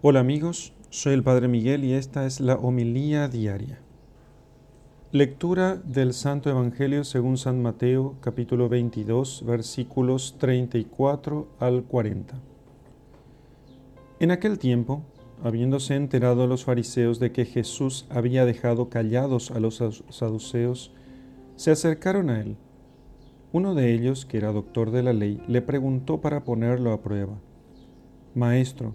Hola amigos, soy el Padre Miguel y esta es la homilía diaria. Lectura del Santo Evangelio según San Mateo capítulo 22 versículos 34 al 40. En aquel tiempo, habiéndose enterado los fariseos de que Jesús había dejado callados a los saduceos, se acercaron a él. Uno de ellos, que era doctor de la ley, le preguntó para ponerlo a prueba, Maestro,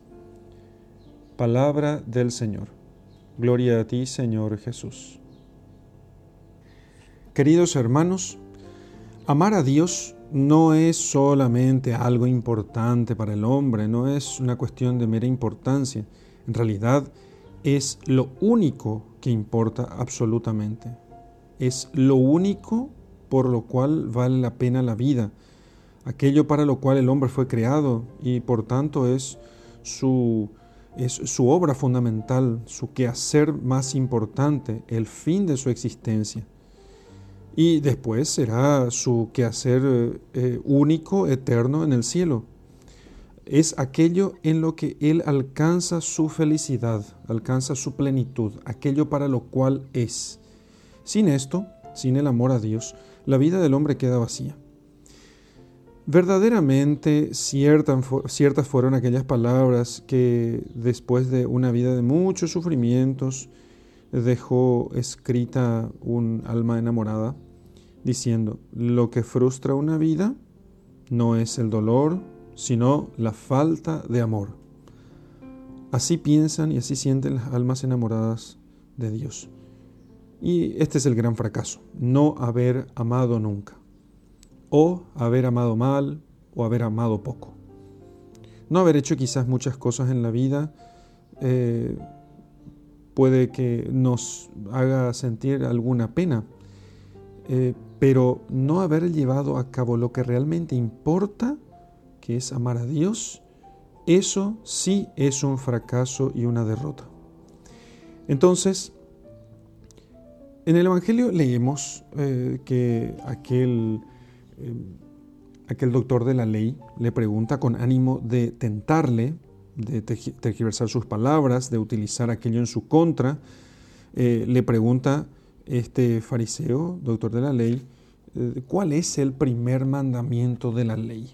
Palabra del Señor. Gloria a ti, Señor Jesús. Queridos hermanos, amar a Dios no es solamente algo importante para el hombre, no es una cuestión de mera importancia. En realidad es lo único que importa absolutamente. Es lo único por lo cual vale la pena la vida, aquello para lo cual el hombre fue creado y por tanto es su es su obra fundamental, su quehacer más importante, el fin de su existencia. Y después será su quehacer eh, único, eterno en el cielo. Es aquello en lo que Él alcanza su felicidad, alcanza su plenitud, aquello para lo cual es. Sin esto, sin el amor a Dios, la vida del hombre queda vacía. Verdaderamente ciertas fueron aquellas palabras que después de una vida de muchos sufrimientos dejó escrita un alma enamorada, diciendo, lo que frustra una vida no es el dolor, sino la falta de amor. Así piensan y así sienten las almas enamoradas de Dios. Y este es el gran fracaso, no haber amado nunca o haber amado mal o haber amado poco. No haber hecho quizás muchas cosas en la vida eh, puede que nos haga sentir alguna pena, eh, pero no haber llevado a cabo lo que realmente importa, que es amar a Dios, eso sí es un fracaso y una derrota. Entonces, en el Evangelio leemos eh, que aquel Em, aquel doctor de la ley le pregunta con ánimo de tentarle, de tergiversar sus palabras, de utilizar aquello en su contra, eh, le pregunta este fariseo, doctor de la ley, eh, cuál es el primer mandamiento de la ley.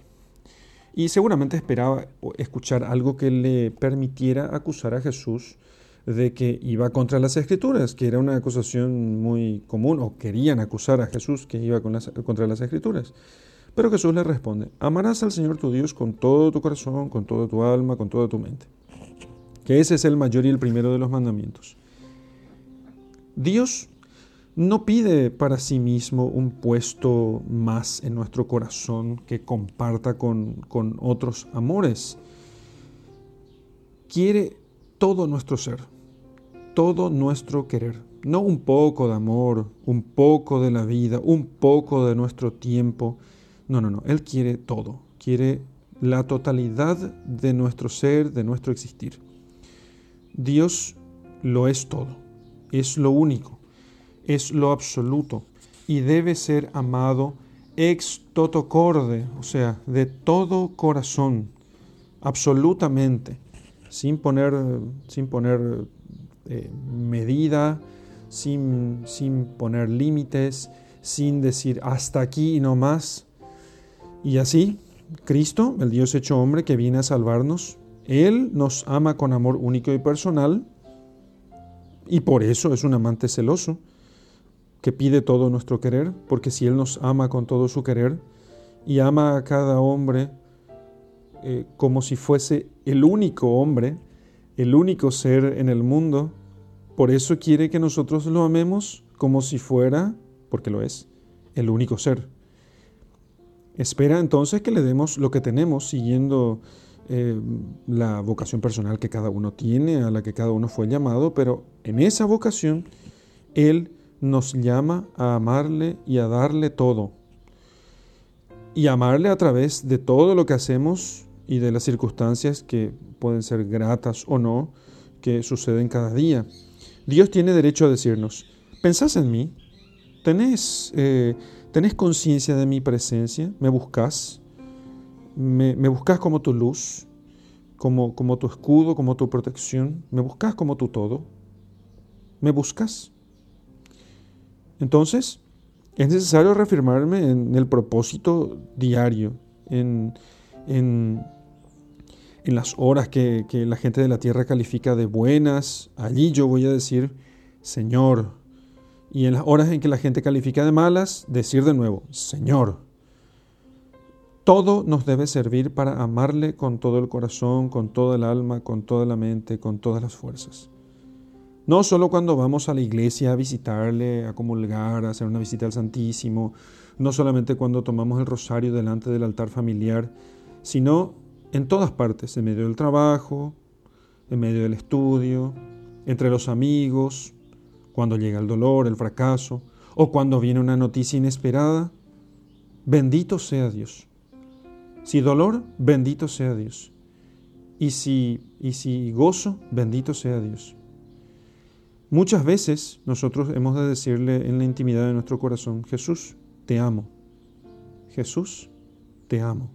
Y seguramente esperaba escuchar algo que le permitiera acusar a Jesús de que iba contra las escrituras, que era una acusación muy común, o querían acusar a Jesús que iba contra las escrituras. Pero Jesús le responde, amarás al Señor tu Dios con todo tu corazón, con toda tu alma, con toda tu mente. Que ese es el mayor y el primero de los mandamientos. Dios no pide para sí mismo un puesto más en nuestro corazón que comparta con, con otros amores. Quiere todo nuestro ser todo nuestro querer. No un poco de amor, un poco de la vida, un poco de nuestro tiempo. No, no, no. Él quiere todo. Quiere la totalidad de nuestro ser, de nuestro existir. Dios lo es todo. Es lo único. Es lo absoluto. Y debe ser amado ex toto corde, o sea, de todo corazón, absolutamente, sin poner, sin poner eh, medida, sin, sin poner límites, sin decir hasta aquí y no más. Y así, Cristo, el Dios hecho hombre que viene a salvarnos, Él nos ama con amor único y personal, y por eso es un amante celoso, que pide todo nuestro querer, porque si Él nos ama con todo su querer, y ama a cada hombre eh, como si fuese el único hombre, el único ser en el mundo, por eso quiere que nosotros lo amemos como si fuera, porque lo es, el único ser. Espera entonces que le demos lo que tenemos siguiendo eh, la vocación personal que cada uno tiene, a la que cada uno fue llamado, pero en esa vocación Él nos llama a amarle y a darle todo. Y amarle a través de todo lo que hacemos y de las circunstancias que pueden ser gratas o no, que suceden cada día. Dios tiene derecho a decirnos, ¿pensás en mí? ¿Tenés, eh, ¿tenés conciencia de mi presencia? ¿Me buscas? ¿Me, me buscas como tu luz? Como, como tu escudo, como tu protección? ¿Me buscas como tu todo? ¿Me buscas? Entonces, es necesario reafirmarme en el propósito diario, en, en, en las horas que, la gente de la tierra califica de buenas. Allí yo voy a decir, Señor. Y en las horas en que la gente califica de malas, decir de nuevo, Señor. Todo nos debe servir para amarle con todo el corazón, con toda el alma, con toda la mente, con todas las fuerzas. No solo cuando vamos a la iglesia a visitarle, a comulgar, a hacer una visita al Santísimo, no solamente cuando tomamos el rosario delante del altar familiar, sino en todas partes, en medio del trabajo, en medio del estudio, entre los amigos, cuando llega el dolor, el fracaso, o cuando viene una noticia inesperada. Bendito sea Dios. Si dolor, bendito sea Dios. Y si, y si gozo, bendito sea Dios. Muchas veces nosotros hemos de decirle en la intimidad de nuestro corazón, Jesús, te amo. Jesús, te amo.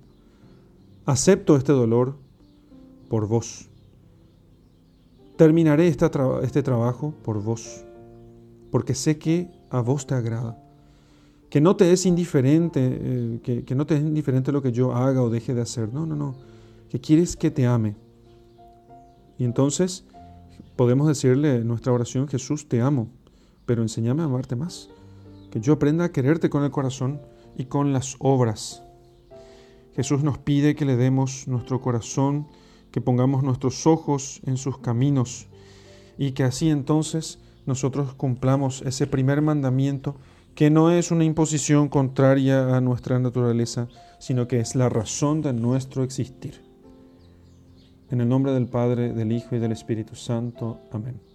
Acepto este dolor por vos. Terminaré este trabajo por vos, porque sé que a vos te agrada. Que no te es indiferente, eh, que, que no te es indiferente lo que yo haga o deje de hacer. No, no, no. Que quieres que te ame. Y entonces podemos decirle en nuestra oración, Jesús, te amo, pero enséñame a amarte más. Que yo aprenda a quererte con el corazón y con las obras. Jesús nos pide que le demos nuestro corazón, que pongamos nuestros ojos en sus caminos y que así entonces nosotros cumplamos ese primer mandamiento que no es una imposición contraria a nuestra naturaleza, sino que es la razón de nuestro existir. En el nombre del Padre, del Hijo y del Espíritu Santo. Amén.